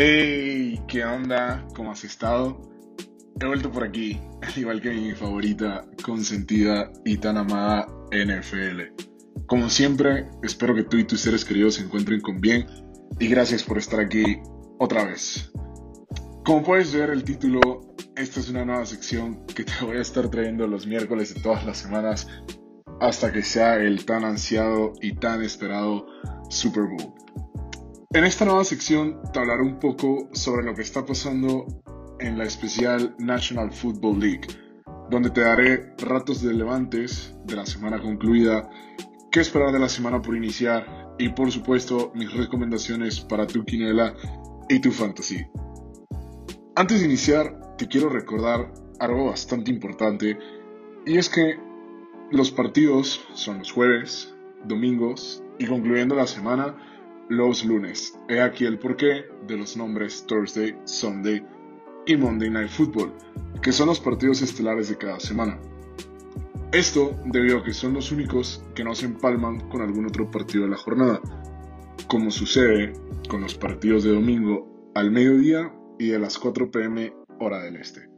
Hey, ¿qué onda? ¿Cómo has estado? He vuelto por aquí, al igual que mi favorita, consentida y tan amada NFL. Como siempre, espero que tú y tus seres queridos se encuentren con bien y gracias por estar aquí otra vez. Como puedes ver el título, esta es una nueva sección que te voy a estar trayendo los miércoles de todas las semanas hasta que sea el tan ansiado y tan esperado Super Bowl. En esta nueva sección te hablaré un poco sobre lo que está pasando en la especial National Football League, donde te daré ratos relevantes de la semana concluida, qué esperar de la semana por iniciar y por supuesto mis recomendaciones para tu quinela y tu fantasy. Antes de iniciar, te quiero recordar algo bastante importante y es que los partidos son los jueves, domingos y concluyendo la semana los lunes. He aquí el porqué de los nombres Thursday, Sunday y Monday Night Football, que son los partidos estelares de cada semana. Esto debido a que son los únicos que no se empalman con algún otro partido de la jornada, como sucede con los partidos de domingo al mediodía y de las 4 pm hora del este.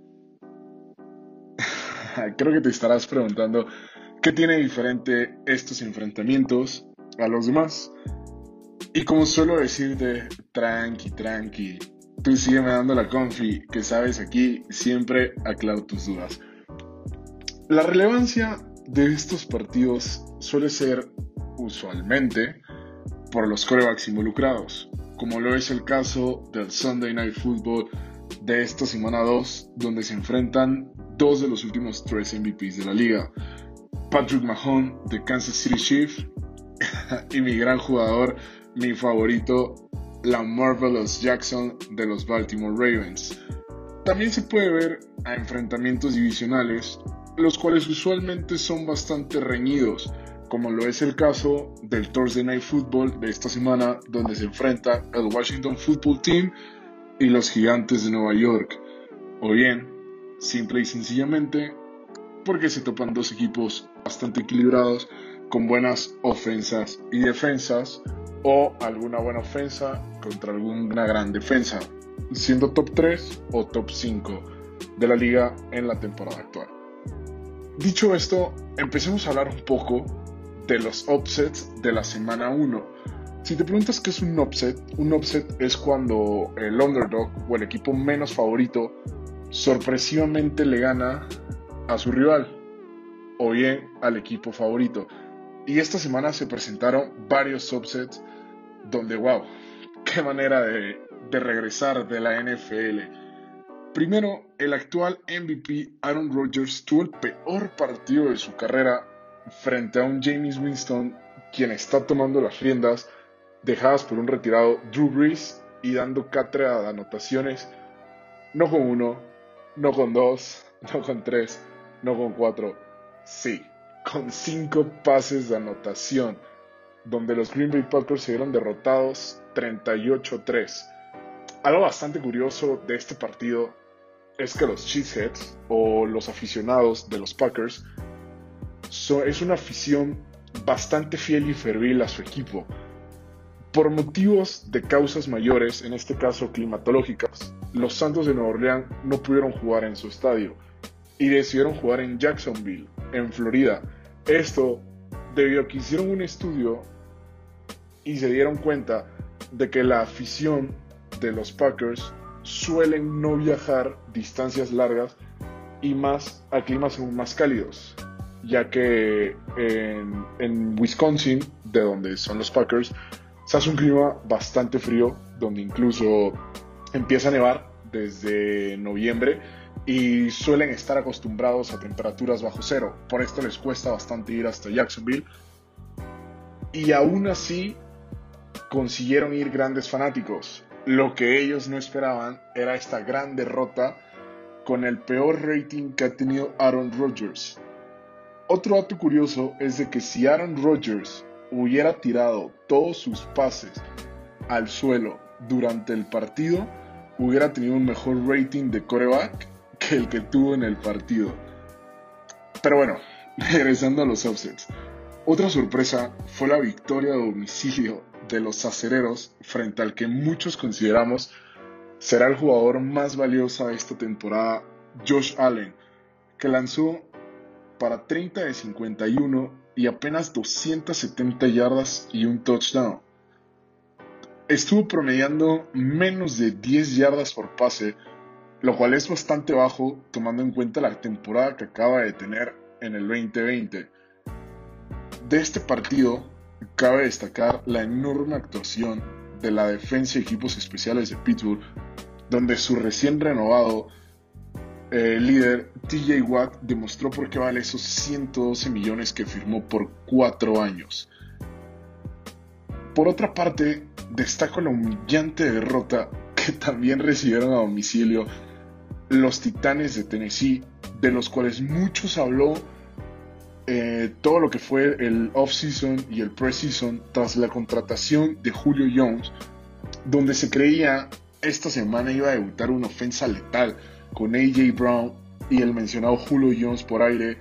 Creo que te estarás preguntando qué tiene diferente estos enfrentamientos a los demás. Y como suelo decirte, tranqui, tranqui, tú sígueme dando la confi, que sabes aquí siempre aclaro tus dudas. La relevancia de estos partidos suele ser usualmente por los corebacks involucrados, como lo es el caso del Sunday Night Football de esta semana 2, donde se enfrentan dos de los últimos tres MVPs de la liga. Patrick Mahomes de Kansas City Chiefs y mi gran jugador mi favorito, la Marvelous Jackson de los Baltimore Ravens. También se puede ver a enfrentamientos divisionales, los cuales usualmente son bastante reñidos, como lo es el caso del Thursday Night Football de esta semana, donde se enfrenta el Washington Football Team y los Gigantes de Nueva York. O bien, simple y sencillamente, porque se topan dos equipos bastante equilibrados, con buenas ofensas y defensas, o alguna buena ofensa contra alguna gran defensa, siendo top 3 o top 5 de la liga en la temporada actual. Dicho esto, empecemos a hablar un poco de los upsets de la semana 1. Si te preguntas qué es un upset, un upset es cuando el underdog o el equipo menos favorito sorpresivamente le gana a su rival o bien al equipo favorito. Y esta semana se presentaron varios upsets donde, wow, qué manera de, regresar de la NFL. Primero, el actual MVP Aaron Rodgers tuvo el peor partido de su carrera frente a un James Winston, quien está tomando las riendas dejadas por un retirado Drew Brees y dando cátedra de anotaciones, no con uno, no con dos, no con tres, no con cuatro, sí, con cinco pases de anotación donde los Green Bay Packers se vieron derrotados 38-3. Algo bastante curioso de este partido es que los Cheeseheads o los aficionados de los Packers es una afición bastante fiel y fervil a su equipo. Por motivos de causas mayores, en este caso climatológicas, los Santos de Nueva Orleans no pudieron jugar en su estadio y decidieron jugar en Jacksonville, en Florida. Esto debido a que hicieron un estudio y se dieron cuenta de que la afición de los Packers suelen no viajar distancias largas y más a climas más cálidos, ya que en, en, Wisconsin, de donde son los Packers, se hace un clima bastante frío, donde incluso empieza a nevar desde noviembre y suelen estar acostumbrados a temperaturas bajo cero. Por esto les cuesta bastante ir hasta Jacksonville. Y aún así consiguieron ir grandes fanáticos. Lo que ellos no esperaban era esta gran derrota con el peor rating que ha tenido Aaron Rodgers. Otro dato curioso es de que si Aaron Rodgers hubiera tirado todos sus pases al suelo durante el partido, hubiera tenido un mejor rating de coreback que el que tuvo en el partido. Pero bueno, regresando a los offsets. Otra sorpresa fue la victoria a domicilio de los acereros frente al que muchos consideramos será el jugador más valioso de esta temporada, Josh Allen, que lanzó para 30 de 51 y apenas 270 yardas y un touchdown. Estuvo promediando menos de 10 yardas por pase, lo cual es bastante bajo tomando en cuenta la temporada que acaba de tener en el 2020. De este partido, cabe destacar la enorme actuación de la defensa y equipos especiales de Pittsburgh, donde su recién renovado eh, líder TJ Watt demostró por qué vale esos 112 millones que firmó por 4 años. Por otra parte, destaco la humillante derrota que también recibieron a domicilio los Titanes de Tennessee, de los cuales muchos habló eh, todo lo que fue el off-season y el pre-season tras la contratación de Julio Jones, donde se creía esta semana iba a debutar una ofensa letal con AJ Brown y el mencionado Julio Jones por aire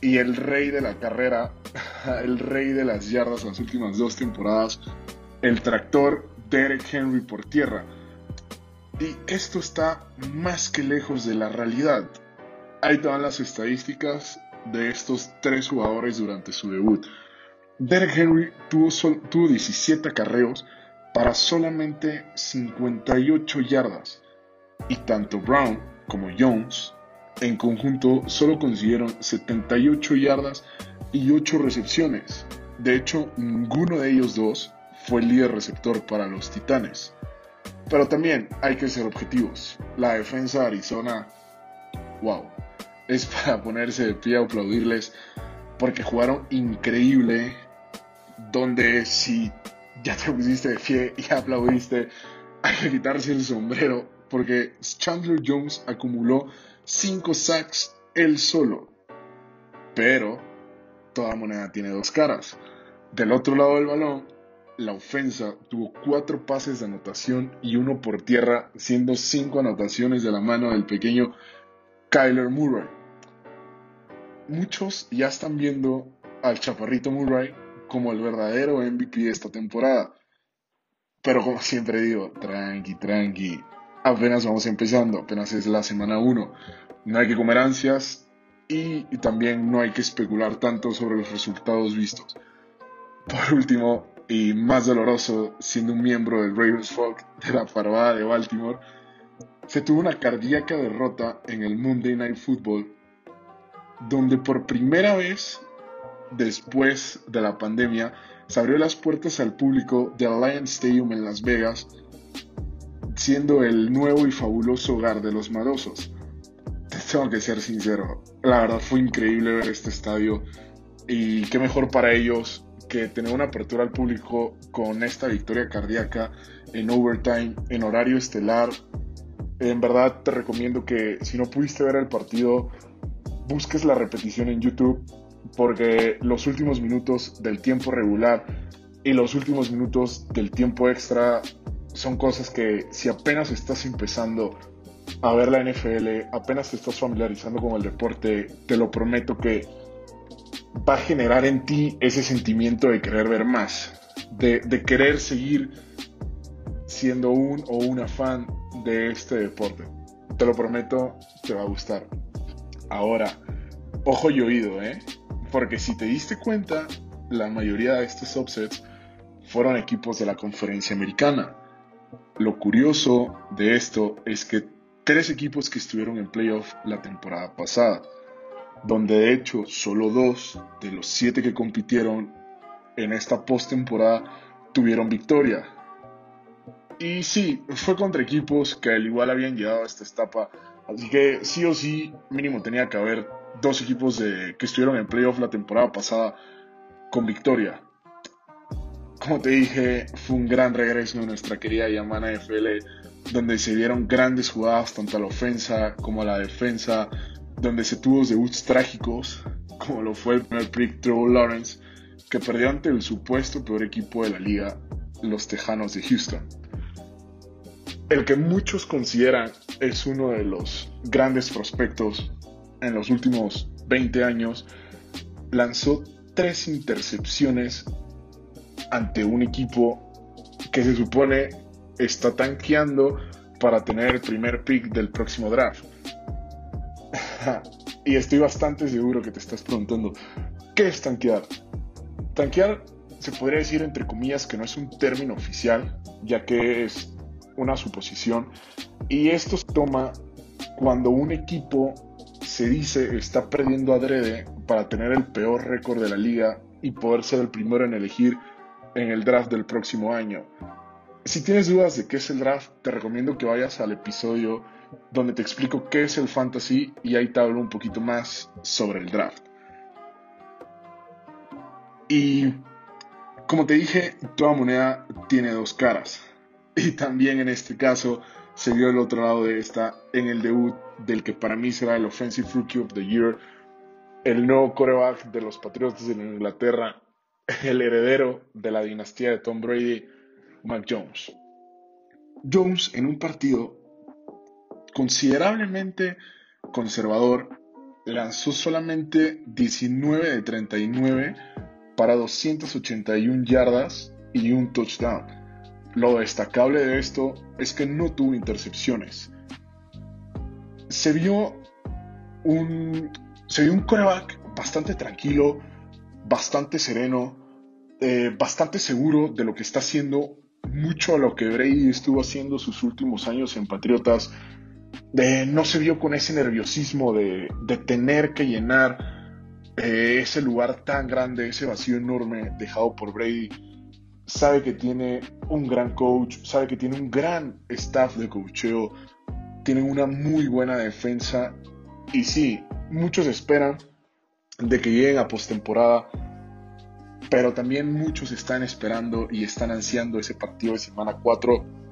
y el rey de la carrera, el rey de las yardas las últimas dos temporadas, el tractor Derek Henry por tierra. Y esto está más que lejos de la realidad. Ahí te las estadísticas de estos tres jugadores durante su debut. Derek Henry tuvo, tuvo 17 carreos para solamente 58 yardas y tanto Brown como Jones en conjunto solo consiguieron 78 yardas y 8 recepciones. De hecho, ninguno de ellos dos fue líder receptor para los Titanes. Pero también hay que ser objetivos. La defensa de Arizona, wow, es para ponerse de pie a aplaudirles porque jugaron increíble. Donde si ya te pusiste de pie y aplaudiste, hay que quitarse el sombrero porque Chandler Jones acumuló 5 sacks él solo. Pero toda moneda tiene dos caras. Del otro lado del balón, la ofensa tuvo 4 pases de anotación y uno por tierra, siendo 5 anotaciones de la mano del pequeño Kyler Murray. Muchos ya están viendo al chaparrito Murray como el verdadero MVP de esta temporada. Pero como siempre digo, tranqui, tranqui, apenas vamos empezando, apenas es la semana 1. No hay que comer ansias y, también no hay que especular tanto sobre los resultados vistos. Por último, y más doloroso, siendo un miembro del Ravens Folk de la parvada de Baltimore, se tuvo una cardíaca derrota en el Monday Night Football, donde por primera vez después de la pandemia se abrió las puertas al público de Alliance Stadium en Las Vegas siendo el nuevo y fabuloso hogar de los marosos. Tengo que ser sincero, la verdad fue increíble ver este estadio y qué mejor para ellos que tener una apertura al público con esta victoria cardíaca en overtime, en horario estelar. En verdad te recomiendo que si no pudiste ver el partido, busques la repetición en YouTube porque los últimos minutos del tiempo regular y los últimos minutos del tiempo extra son cosas que si apenas estás empezando a ver la NFL, apenas te estás familiarizando con el deporte, te lo prometo que va a generar en ti ese sentimiento de querer ver más, de, querer seguir siendo un o una fan de este deporte. Te lo prometo, te va a gustar. Ahora, ojo y oído, ¿eh? Porque si te diste cuenta, la mayoría de estos upsets fueron equipos de la conferencia americana. Lo curioso de esto es que tres equipos que estuvieron en playoff la temporada pasada, donde de hecho solo dos de los siete que compitieron en esta postemporada tuvieron victoria. Y sí, fue contra equipos que al igual habían llegado a esta etapa, así que sí o sí mínimo tenía que haber dos equipos que estuvieron en playoff la temporada pasada con victoria. Como te dije, fue un gran regreso de nuestra querida Yamana FL, donde se dieron grandes jugadas tanto a la ofensa como a la defensa, donde se tuvo debuts trágicos, como lo fue el primer pick Trevor Lawrence, que perdió ante el supuesto peor equipo de la liga, los Tejanos de Houston. El que muchos consideran es uno de los grandes prospectos en los últimos 20 años, lanzó tres intercepciones ante un equipo que se supone está tanqueando para tener el primer pick del próximo draft. Y estoy bastante seguro que te estás preguntando, ¿qué es tanquear? Tanquear se podría decir entre comillas que no es un término oficial, ya que es una suposición, y esto se toma cuando un equipo se dice está perdiendo adrede para tener el peor récord de la liga y poder ser el primero en elegir en el draft del próximo año. Si tienes dudas de qué es el draft, te recomiendo que vayas al episodio donde te explico qué es el fantasy y ahí te hablo un poquito más sobre el draft. Y como te dije, toda moneda tiene dos caras. Y también en este caso se vio el otro lado de esta en el debut del que para mí será el Offensive Rookie of the Year, el nuevo coreback de los Patriotas de Inglaterra, el heredero de la dinastía de Tom Brady, Mac Jones. Jones en un partido considerablemente conservador lanzó solamente 19 de 39 para 281 yardas y un touchdown. Lo destacable de esto es que no tuvo intercepciones. Se vio un, se vio un coreback bastante tranquilo, bastante sereno, eh, bastante seguro de lo que está haciendo, mucho a lo que Brady estuvo haciendo sus últimos años en Patriotas. No se vio con ese nerviosismo de, de tener que llenar eh, ese lugar tan grande, ese vacío enorme dejado por Brady. Sabe que tiene un gran coach, sabe que tiene un gran staff de coacheo, tiene una muy buena defensa y sí, muchos esperan de que lleguen a postemporada, pero también muchos están esperando y están ansiando ese partido de semana 4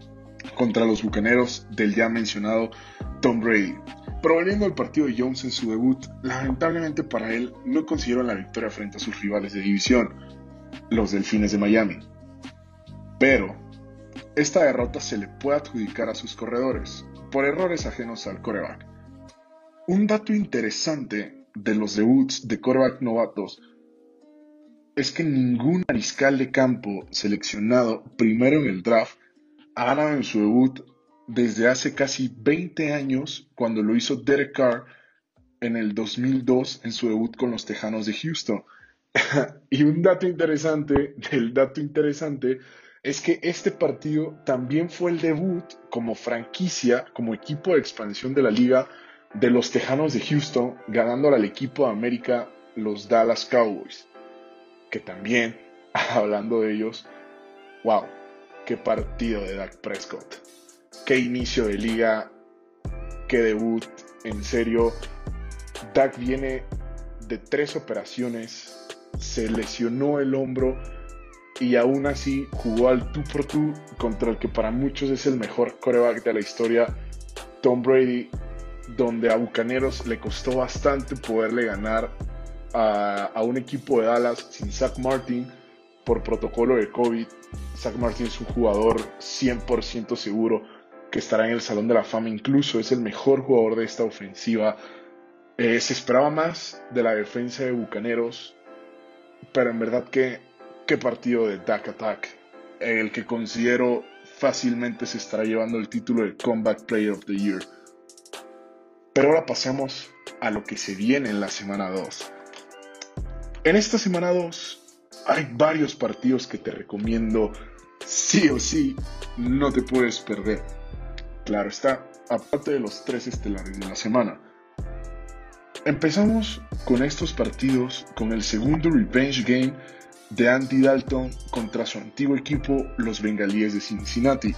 contra los bucaneros del ya mencionado Tom Brady. Pero volviendo al partido de Jones en su debut, lamentablemente para él no consiguieron la victoria frente a sus rivales de división, los Delfines de Miami. Pero esta derrota se le puede adjudicar a sus corredores, por errores ajenos al coreback. Un dato interesante de los debuts de coreback novatos es que ningún mariscal de campo seleccionado primero en el draft ha en su debut desde hace casi 20 años cuando lo hizo Derek Carr en el 2002 en su debut con los Tejanos de Houston. y un dato interesante del dato interesante es que este partido también fue el debut como franquicia, como equipo de expansión de la liga de los Tejanos de Houston, ganándole al equipo de América, los Dallas Cowboys que también, hablando de ellos, wow, qué partido de Dak Prescott, qué inicio de liga, qué debut, en serio, Dak viene de tres operaciones, se lesionó el hombro y aún así jugó al tú por tú contra el que para muchos es el mejor coreback de la historia, Tom Brady, donde a Bucaneros le costó bastante poderle ganar a, un equipo de Dallas sin Zach Martin por protocolo de COVID. Zach Martin es un jugador 100% seguro que estará en el Salón de la Fama, incluso es el mejor jugador de esta ofensiva. Eh, se esperaba más de la defensa de Bucaneros, pero en verdad que qué partido de Dak Attack, el que considero fácilmente se estará llevando el título de Combat Player of the Year. Pero ahora pasemos a lo que se viene en la semana 2. En esta semana 2 hay varios partidos que te recomiendo sí o sí, no te puedes perder. Claro está, aparte de los tres estelares de la semana. Empezamos con estos partidos con el segundo revenge game de Andy Dalton contra su antiguo equipo, los Bengalíes de Cincinnati.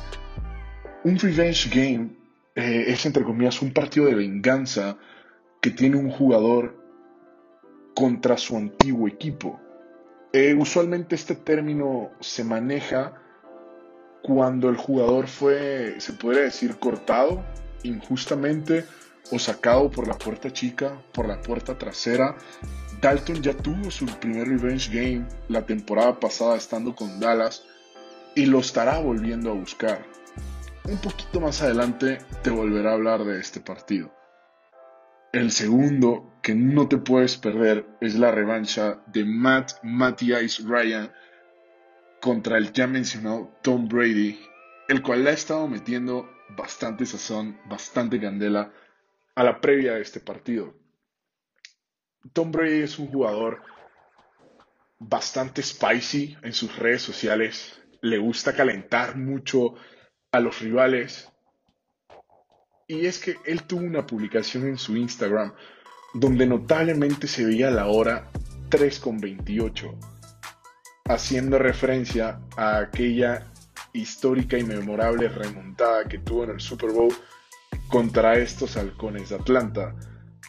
Un revenge game eh, es entre comillas un partido de venganza que tiene un jugador contra su antiguo equipo. Eh, usualmente este término se maneja cuando el jugador fue, se puede decir, cortado injustamente o sacado por la puerta chica, por la puerta trasera. Dalton ya tuvo su primer revenge game la temporada pasada estando con Dallas y lo estará volviendo a buscar. Un poquito más adelante te volverá a hablar de este partido. El segundo que no te puedes perder es la revancha de Matt Matthias Ryan contra el ya mencionado Tom Brady, el cual le ha estado metiendo bastante sazón, bastante candela a la previa de este partido. Tom Brady es un jugador bastante spicy en sus redes sociales, le gusta calentar mucho a los rivales. Y es que él tuvo una publicación en su Instagram donde notablemente se veía la hora 3.28, haciendo referencia a aquella histórica y memorable remontada que tuvo en el Super Bowl contra estos halcones de Atlanta.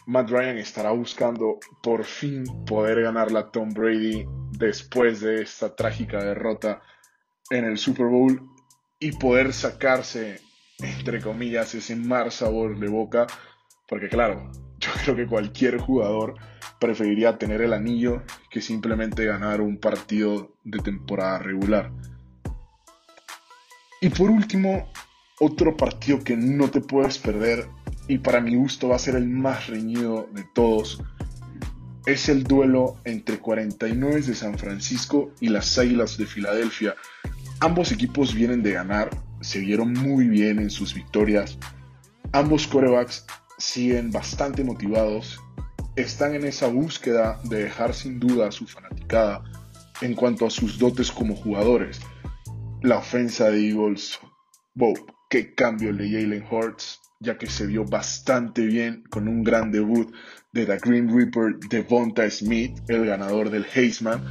Matt Ryan estará buscando por fin poder ganar la Tom Brady después de esta trágica derrota en el Super Bowl y poder sacarse, entre comillas, ese mar sabor de boca, porque claro, yo creo que cualquier jugador preferiría tener el anillo que simplemente ganar un partido de temporada regular. Y por último, otro partido que no te puedes perder y para mi gusto va a ser el más reñido de todos es el duelo entre 49 de San Francisco y las Águilas de Filadelfia. Ambos equipos vienen de ganar, se vieron muy bien en sus victorias. Ambos corebacks siguen bastante motivados, están en esa búsqueda de dejar sin duda a su fanaticada en cuanto a sus dotes como jugadores. La ofensa de Eagles, wow, qué cambio el de Jalen Hurts, ya que se vio bastante bien con un gran debut de The Green Reaper Devonta Smith, el ganador del Heisman.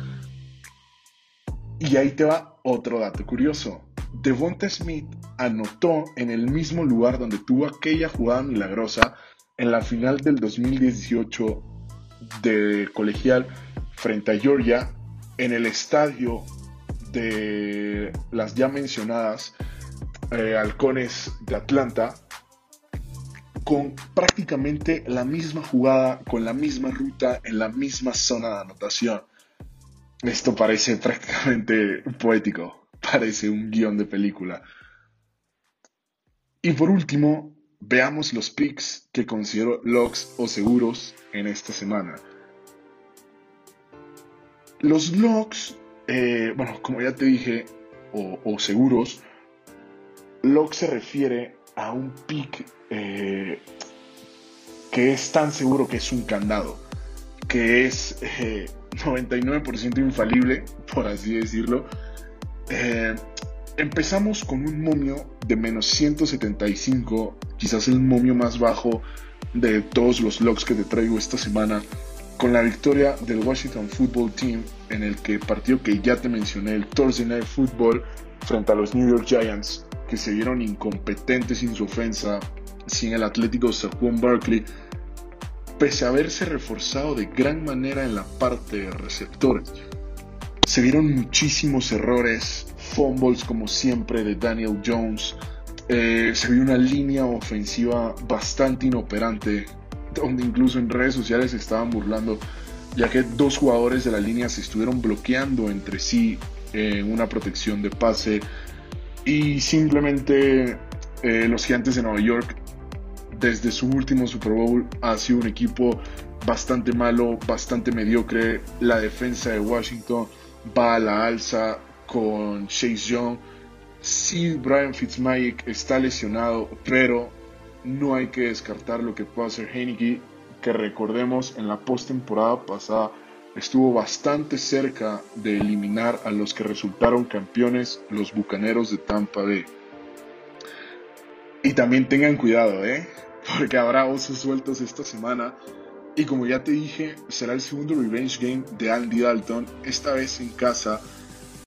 Y ahí te va otro dato curioso. Devonta Smith anotó en el mismo lugar donde tuvo aquella jugada milagrosa en la final del 2018 de colegial frente a Georgia en el estadio de las ya mencionadas eh, halcones de Atlanta con prácticamente la misma jugada, con la misma ruta, en la misma zona de anotación. Esto parece prácticamente poético, parece un guion de película. Y por último, veamos los picks que considero locks o seguros en esta semana. Los locks, eh, bueno, como ya te dije, o, seguros, lock se refiere a un pick eh, que es tan seguro que es un candado, que es 99% eh, infalible, por así decirlo. Eh, empezamos con un momio de menos 175, quizás el momio más bajo de todos los logs que te traigo esta semana, con la victoria del Washington Football Team en el que partido que ya te mencioné, el Thursday Night Football frente a los New York Giants, que se vieron incompetentes sin su ofensa, sin el Atlético Juan Barkley, pese a haberse reforzado de gran manera en la parte de receptores. Se vieron muchísimos errores, fumbles como siempre de Daniel Jones, eh, se vio una línea ofensiva bastante inoperante, donde incluso en redes sociales se estaban burlando, ya que dos jugadores de la línea se estuvieron bloqueando entre sí en una protección de pase y simplemente eh, los gigantes de Nueva York desde su último Super Bowl ha sido un equipo bastante malo, bastante mediocre. La defensa de Washington va a la alza con Chase Young. Sí, Brian Fitzmagic está lesionado, pero no hay que descartar lo que pueda hacer Heineke, que recordemos en la postemporada pasada estuvo bastante cerca de eliminar a los que resultaron campeones, los Bucaneros de Tampa Bay. Y también tengan cuidado, ¿eh? porque habrá osos sueltos esta semana. Y como ya te dije, será el segundo revenge game de Andy Dalton, esta vez en casa.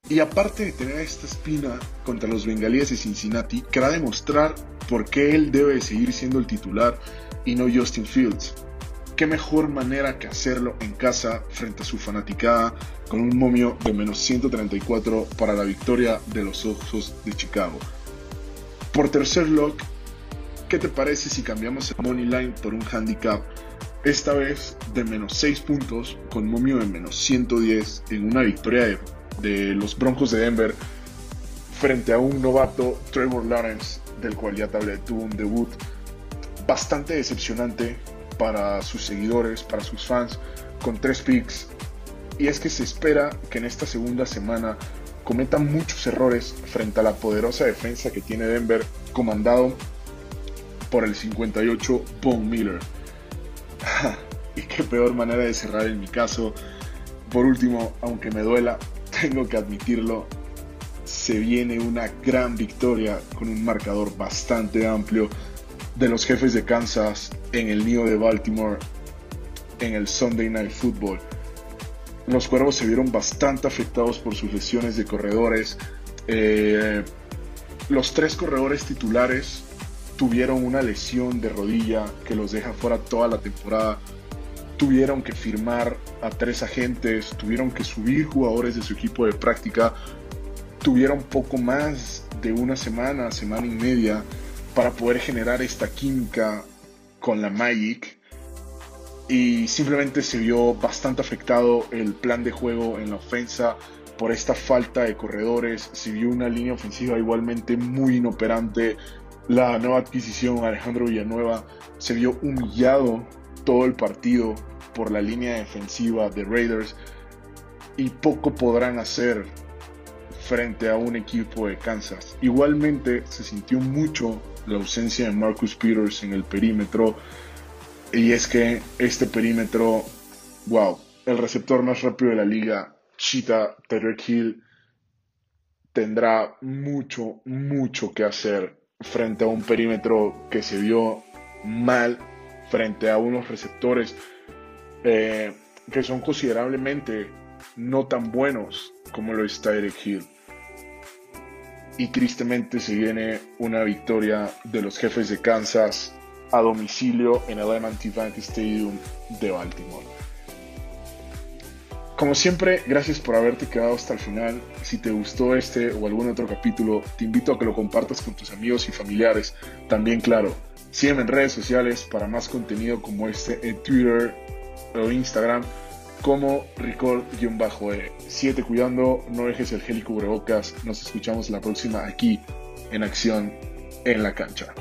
Y aparte de tener esta espina contra los bengalíes de Cincinnati, querrá demostrar por qué él debe seguir siendo el titular y no Justin Fields. Qué mejor manera que hacerlo en casa frente a su fanaticada con un momio de menos 134 para la victoria de los Osos de Chicago. Por tercer lock, ¿Qué te parece si cambiamos el money line por un handicap? Esta vez de menos 6 puntos con momio de menos 110 en una victoria de, los Broncos de Denver frente a un novato Trevor Lawrence del cual ya te tuvo un debut bastante decepcionante para sus seguidores, para sus fans, con 3 picks. Y es que se espera que en esta segunda semana cometa muchos errores frente a la poderosa defensa que tiene Denver, comandado por el 58 Von Miller. y qué peor manera de cerrar en mi caso. Por último, aunque me duela, tengo que admitirlo, se viene una gran victoria con un marcador bastante amplio de los jefes de Kansas en el nido de Baltimore en el Sunday Night Football. Los cuervos se vieron bastante afectados por sus lesiones de corredores. Eh, los tres corredores titulares tuvieron una lesión de rodilla que los deja fuera toda la temporada. Tuvieron que firmar a tres agentes, tuvieron que subir jugadores de su equipo de práctica, tuvieron poco más de una semana, semana y media para poder generar esta química con la Magic. Y simplemente se vio bastante afectado el plan de juego en la ofensa por esta falta de corredores, se vio una línea ofensiva igualmente muy inoperante, la nueva adquisición Alejandro Villanueva se vio humillado todo el partido por la línea defensiva de Raiders y poco podrán hacer frente a un equipo de Kansas. Igualmente se sintió mucho la ausencia de Marcus Peters en el perímetro y es que este perímetro, wow, el receptor más rápido de la liga, Cheetah Terry Hill, tendrá mucho, mucho que hacer frente a un perímetro que se vio mal, frente a unos receptores eh, que son considerablemente no tan buenos como lo es Tyreek Hill. Y tristemente se viene una victoria de los jefes de Kansas a domicilio en el M&T Bank Stadium de Baltimore. Como siempre, gracias por haberte quedado hasta el final. Si te gustó este o algún otro capítulo, te invito a que lo compartas con tus amigos y familiares. También, claro, sígueme en redes sociales para más contenido como este en Twitter o Instagram como Record-E. Siete cuidando, no dejes el gel y. Nos escuchamos la próxima aquí en Acción en la Cancha.